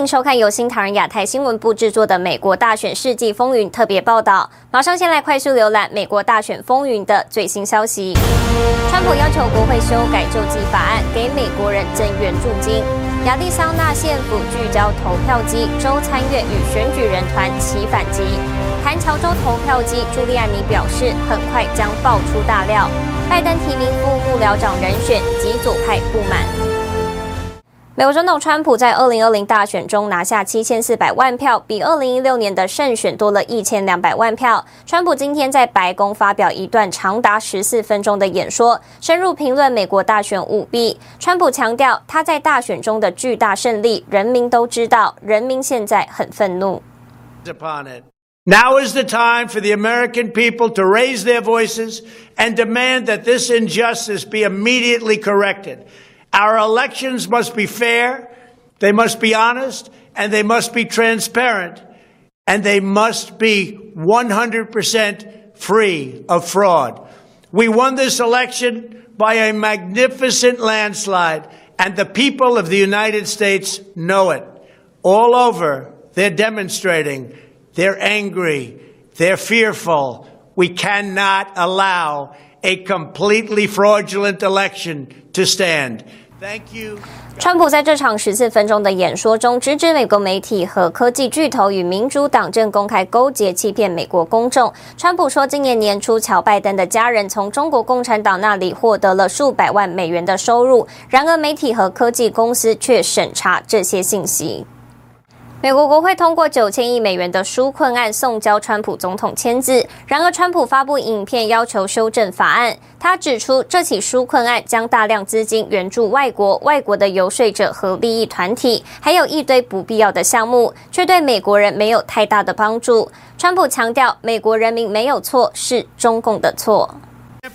您收看由新唐人亚太新闻部制作的《美国大选世纪风云》特别报道。马上先来快速浏览美国大选风云的最新消息。川普要求国会修改救济法案，给美国人增援助金。亚利桑那县府聚焦投票机，州参院与选举人团起反击。谈乔州投票机，朱利安尼表示，很快将爆出大料。拜登提名副幕僚长人选，极左派不满。美国总统川普在二零二零大选中拿下七千四百万票，比二零一六年的胜选多了一千两百万票。川普今天在白宫发表一段长达十四分钟的演说，深入评论美国大选舞弊。川普强调他在大选中的巨大胜利，人民都知道，人民现在很愤怒。Now is the time for the American people to raise their voices and demand that this injustice be immediately corrected. Our elections must be fair, they must be honest, and they must be transparent, and they must be 100% free of fraud. We won this election by a magnificent landslide, and the people of the United States know it. All over, they're demonstrating. They're angry. They're fearful. We cannot allow a completely fraudulent election to stand. 川普在这场十四分钟的演说中，直指美国媒体和科技巨头与民主党正公开勾结，欺骗美国公众。川普说，今年年初，乔拜登的家人从中国共产党那里获得了数百万美元的收入，然而媒体和科技公司却审查这些信息。美国国会通过九千亿美元的纾困案，送交川普总统签字。然而，川普发布影片要求修正法案。他指出，这起纾困案将大量资金援助外国、外国的游说者和利益团体，还有一堆不必要的项目，却对美国人没有太大的帮助。川普强调，美国人民没有错，是中共的错。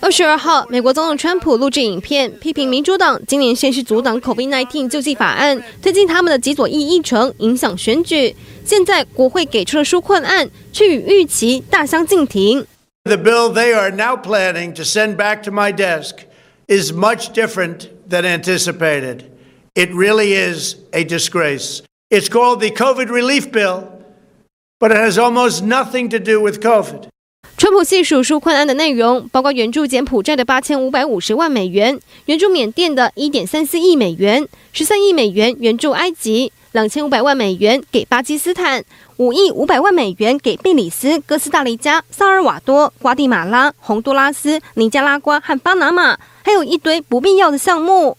二十二号，美国总统川普录制影片，批评民主党今年先是阻挡 COVID-19 救济法案，推进他们的极左翼议程，影响选举。现在国会给出了纾困案，却与预期大相径庭。The bill they are now planning to send back to my desk is much different than anticipated. It really is a disgrace. It's called the COVID relief bill, but it has almost nothing to do with COVID. 川普细数纾困案的内容，包括援助柬埔寨的八千五百五十万美元，援助缅甸的一点三四亿美元，十三亿美元援助埃及，两千五百万美元给巴基斯坦，五亿五百万美元给贝里斯、哥斯达黎加、萨尔瓦多、瓜地马拉、洪都拉斯、尼加拉瓜和巴拿马，还有一堆不必要的项目。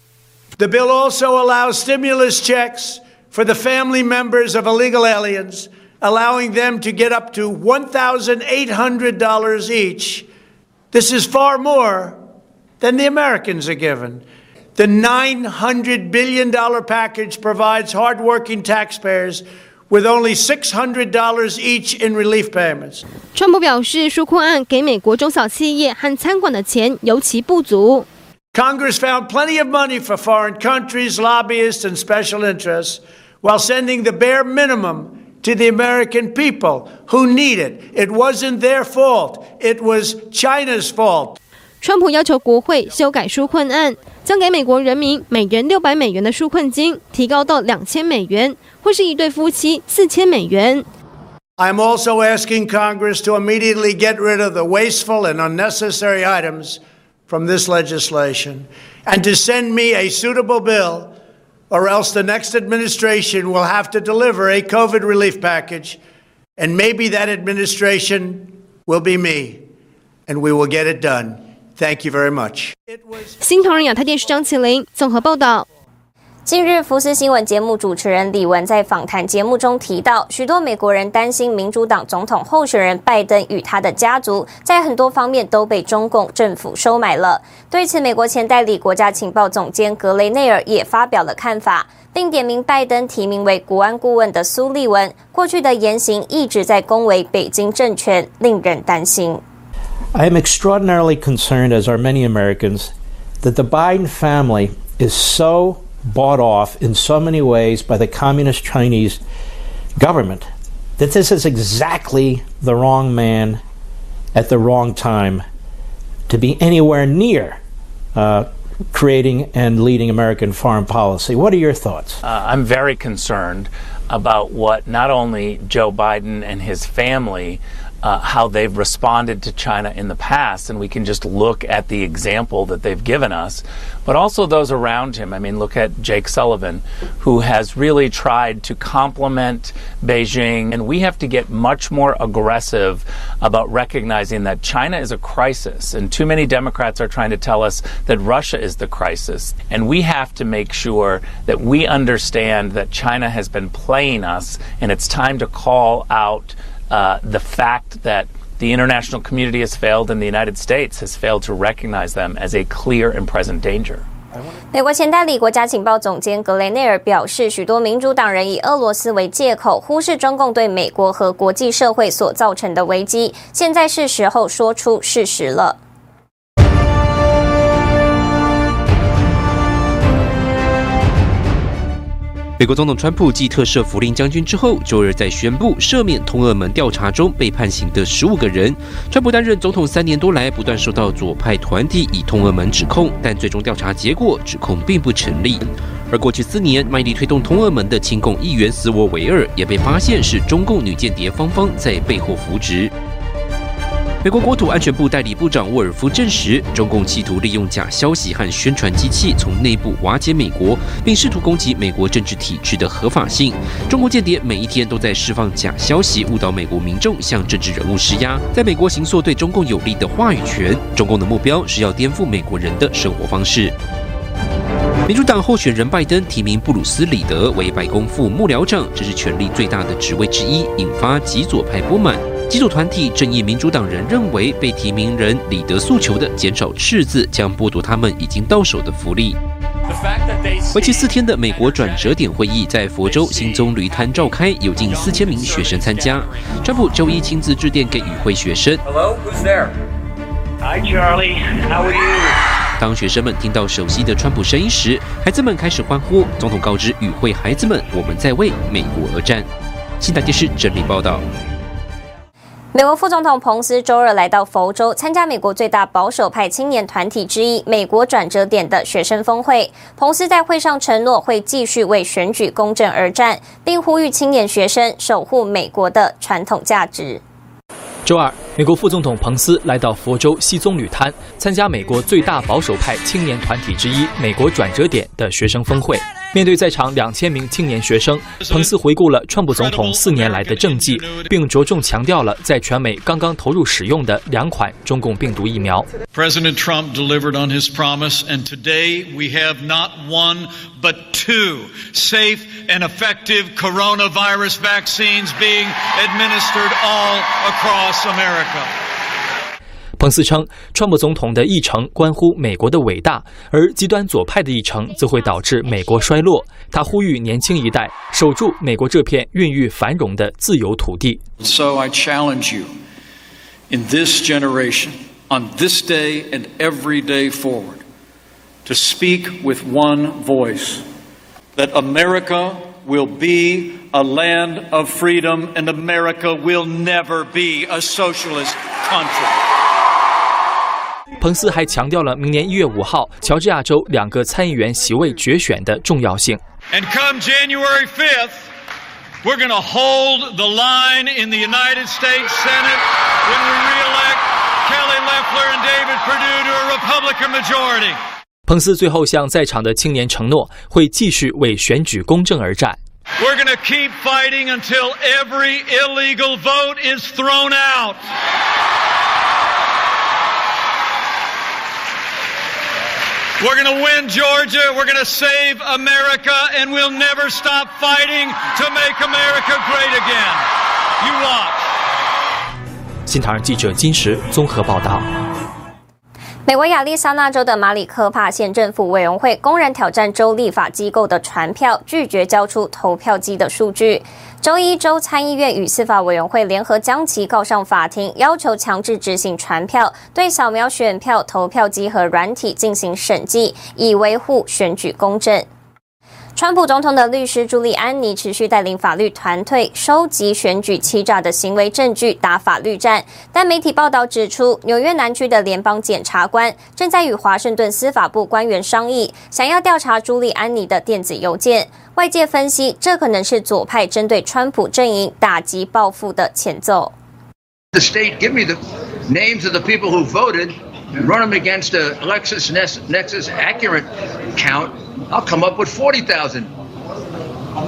The bill also allows stimulus checks for the family members of illegal aliens. allowing them to get up to $1,800 each. This is far more than the Americans are given. The $900 billion package provides hardworking taxpayers with only $600 each in relief payments. 川普表示，纾困案给美国中小企业和餐馆的钱尤其不足。Congress found plenty of money for foreign countries, lobbyists, and special interests, while sending the bare minimum to the American people who need it. It wasn't their fault. It was China's fault. 川普要求国会修改纾困案，将给美国人民每人六百美元的纾困金提高到两千美元，或是一对夫妻四千美元。I'm also asking Congress to immediately get rid of the wasteful and unnecessary items from this legislation and to send me a suitable bill or else the next administration will have to deliver a COVID relief package, and maybe that administration will be me, and we will get it done. Thank you very much. 新唐人亚太电视张启麟综合报道。 近日，福斯新闻节目主持人李文在访谈节目中提到，许多美国人担心民主党总统候选人拜登与他的家族在很多方面都被中共政府收买了。对此，美国前代理国家情报总监格雷内尔也发表了看法，并点名拜登提名为国安顾问的苏利文过去的言行一直在恭维北京政权，令人担心。I am extraordinarily concerned, as are many Americans, that the Biden family is so bought off in so many ways by the communist Chinese government that this is exactly the wrong man at the wrong time to be anywhere near uh, creating and leading American foreign policy. What are your thoughts? Uh, I'm very concerned about what not only Joe Biden and his family uh, how they've responded to China in the past, and we can just look at the example that they've given us, but also those around him. I mean, look at Jake Sullivan, who has really tried to complement Beijing, and we have to get much more aggressive about recognizing that China is a crisis, and too many Democrats are trying to tell us that Russia is the crisis, and we have to make sure that we understand that China has been playing us, and it's time to call out uh, the fact that the international community has failed and the United States has failed to recognize them as a clear and present danger. 美国前代理国家情报总监格雷内尔表示，许多民主党人以俄罗斯为借口，忽视中共对美国和国际社会所造成的危机。现在是时候说出事实了。美国总统川普继特赦福林将军之后，周日再宣布赦免通俄门调查中被判刑的十五个人。川普担任总统三年多来，不断受到左派团体以通俄门指控，但最终调查结果指控并不成立。而过去四年卖力推动通俄门的亲共议员斯沃维尔，也被发现是中共女间谍芳芳在背后扶植。美国国土安全部代理部长沃尔夫证实，中共企图利用假消息和宣传机器从内部瓦解美国，并试图攻击美国政治体制的合法性。中国间谍每一天都在释放假消息，误导美国民众，向政治人物施压，在美国形塑对中共有利的话语权。中共的目标是要颠覆美国人的生活方式。民主党候选人拜登提名布鲁斯·李德为白宫副幕僚长，这是权力最大的职位之一，引发极左派不满。极左团体正义民主党人认为，被提名人李德诉求的减少赤字，将剥夺他们已经到手的福利。为期四天的美国转折点会议在佛州新棕榈滩召开，有近四千名学生参加。川普周一亲自致电给与会学生。Hello, who's there? Hi, Charlie. How are you? 当学生们听到熟悉的川普声音时，孩子们开始欢呼。总统告知与会孩子们：“我们在为美国而战。”新台电视整理报道。美国副总统彭斯周二来到佛州参加美国最大保守派青年团体之一“美国转折点”的学生峰会。彭斯在会上承诺会继续为选举公正而战，并呼吁青年学生守护美国的传统价值。周二，美国副总统彭斯来到佛州西棕榈滩参加美国最大保守派青年团体之一“美国转折点”的学生峰会。面对在场两千名青年学生，彭斯回顾了川普总统四年来的政绩，并着重强调了在全美刚刚投入使用的两款中共病毒疫苗。President Trump delivered on his promise, and today we have not one but two safe and effective coronavirus vaccines being administered all across America. 彭斯称，川普总统的议程关乎美国的伟大，而极端左派的议程则会导致美国衰落。他呼吁年轻一代守住美国这片孕育繁荣的自由土地。So I challenge you, in this generation, on this day and every day forward, to speak with one voice, that America will be a land of freedom, and America will never be a socialist country. 彭斯还强调了明年一月五号乔治亚州两个参议员席位决选的重要性。And come January 5th, we're going to hold the line in the United States Senate when we re-elect Kelly Loeffler and David Perdue to a Republican majority. 彭斯最后向在场的青年承诺，会继续为选举公正而战。We're going to keep fighting until every illegal vote is thrown out. We're going to win Georgia. We're going to save America, and we'll never stop fighting to make America great again. You watch. 新唐人记者金石综合报道。 美国亚利桑那州的马里科帕县政府委员会公然挑战州立法机构的传票，拒绝交出投票机的数据。周一，州参议院与司法委员会联合将其告上法庭，要求强制执行传票，对扫描选票、投票机和软体进行审计，以维护选举公正。川普总统的律师朱利安尼持续带领法律团队收集选举欺诈的行为证据，打法律战。但媒体报道指出，纽约南区的联邦检察官正在与华盛顿司法部官员商议，想要调查朱利安尼的电子邮件。外界分析，这可能是左派针对川普阵营打击报复的前奏。The state give me the names of the people who voted, run them against a LexisNexis accurate count. I'll come up with forty thousand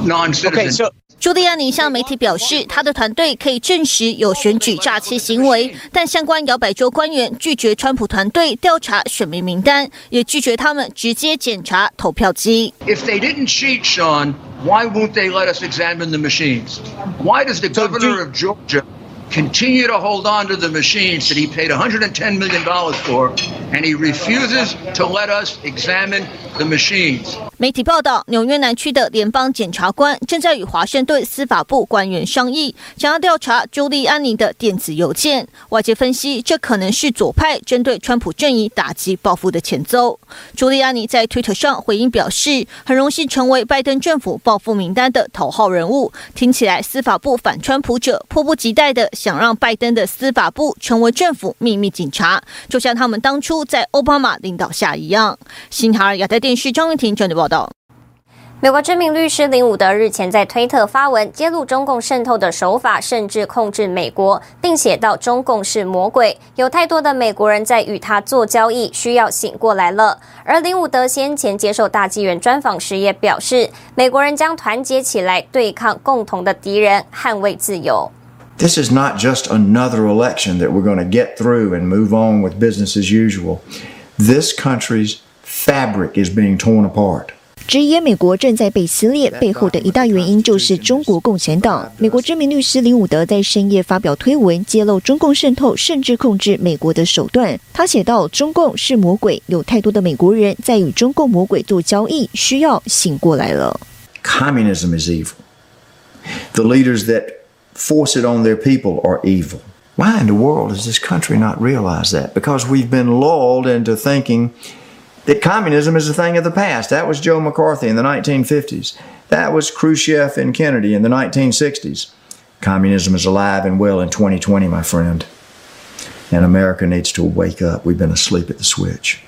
non-citizens. 朱利安尼向媒体表示，他的团队可以证实有选举诈欺行为，但相关摇摆州官员拒绝川普团队调查选民名单，也拒绝他们直接检查投票机。If they didn't cheat, Sean, why won't they let us examine the machines? Why does the governor of Georgia continue to hold on to the machines that he paid 110 million dollars for, and he refuses to let us examine the machines? 媒体报道，纽约南区的联邦检察官正在与华盛顿司法部官员商议，想要调查朱利安尼的电子邮件。外界分析，这可能是左派针对川普阵营打击报复的前奏。朱利安尼在推特上回应表示，很荣幸成为拜登政府报复名单的头号人物。听起来，司法部反川普者迫不及待的想让拜登的司法部成为政府秘密警察，就像他们当初在奥巴马领导下一样。新唐人亚太电视张玉婷整理报道。美国知名律师林伍德日前在推特发文，揭露中共渗透的手法，甚至控制美国，并写到中共是魔鬼，有太多的美国人在与他做交易，需要醒过来了。而林伍德先前接受大纪元专访时也表示，美国人将团结起来对抗共同的敌人，捍卫自由。This is not just another election that we're going to get through and move on with business as usual. This country's fabric is being torn apart. 直言美国正在被撕裂，背后的一大原因就是中国共产党。美国知名律师林伍德在深夜发表推文，揭露中共渗透甚至控制美国的手段。他写道：“中共是魔鬼，有太多的美国人在与中共魔鬼做交易，需要醒过来了。” Communism is evil. The leaders that force it on their people are evil. Why in the world does this country not realize that? Because we've been lulled into thinking that communism is a thing of the past. That was Joe McCarthy in the 1950s. That was Khrushchev and Kennedy in the 1960s. Communism is alive and well in 2020, my friend. And America needs to wake up. We've been asleep at the switch.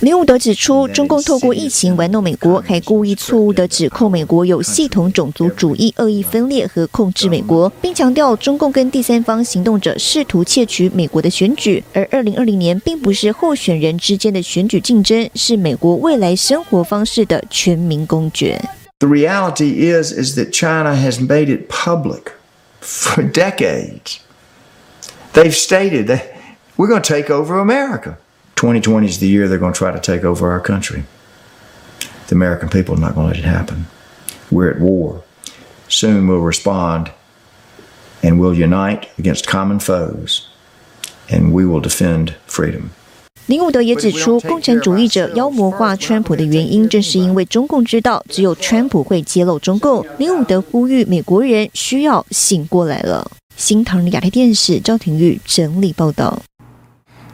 林伍德指出，中共透过疫情玩弄美国，还故意错误地指控美国有系统种族主义、恶意分裂和控制美国，并强调中共跟第三方行动者试图窃取美国的选举，而二零二零年并不是候选人之间的选举竞争，是美国未来生活方式的全民公决。The reality is, is that China has made it public for decades. They've stated that we're going to take over America. 2020 is the year they're going to try to take over our country. The American people are not going to let it happen. We're at war. Soon we'll respond and we'll unite against common foes and we will defend freedom. 林伍德也指出，共产主义者妖魔化川普的原因，正是因为中共知道只有川普会揭露中共。林伍德呼吁美国人需要醒过来了。新唐人亚太电视赵廷玉整理报道。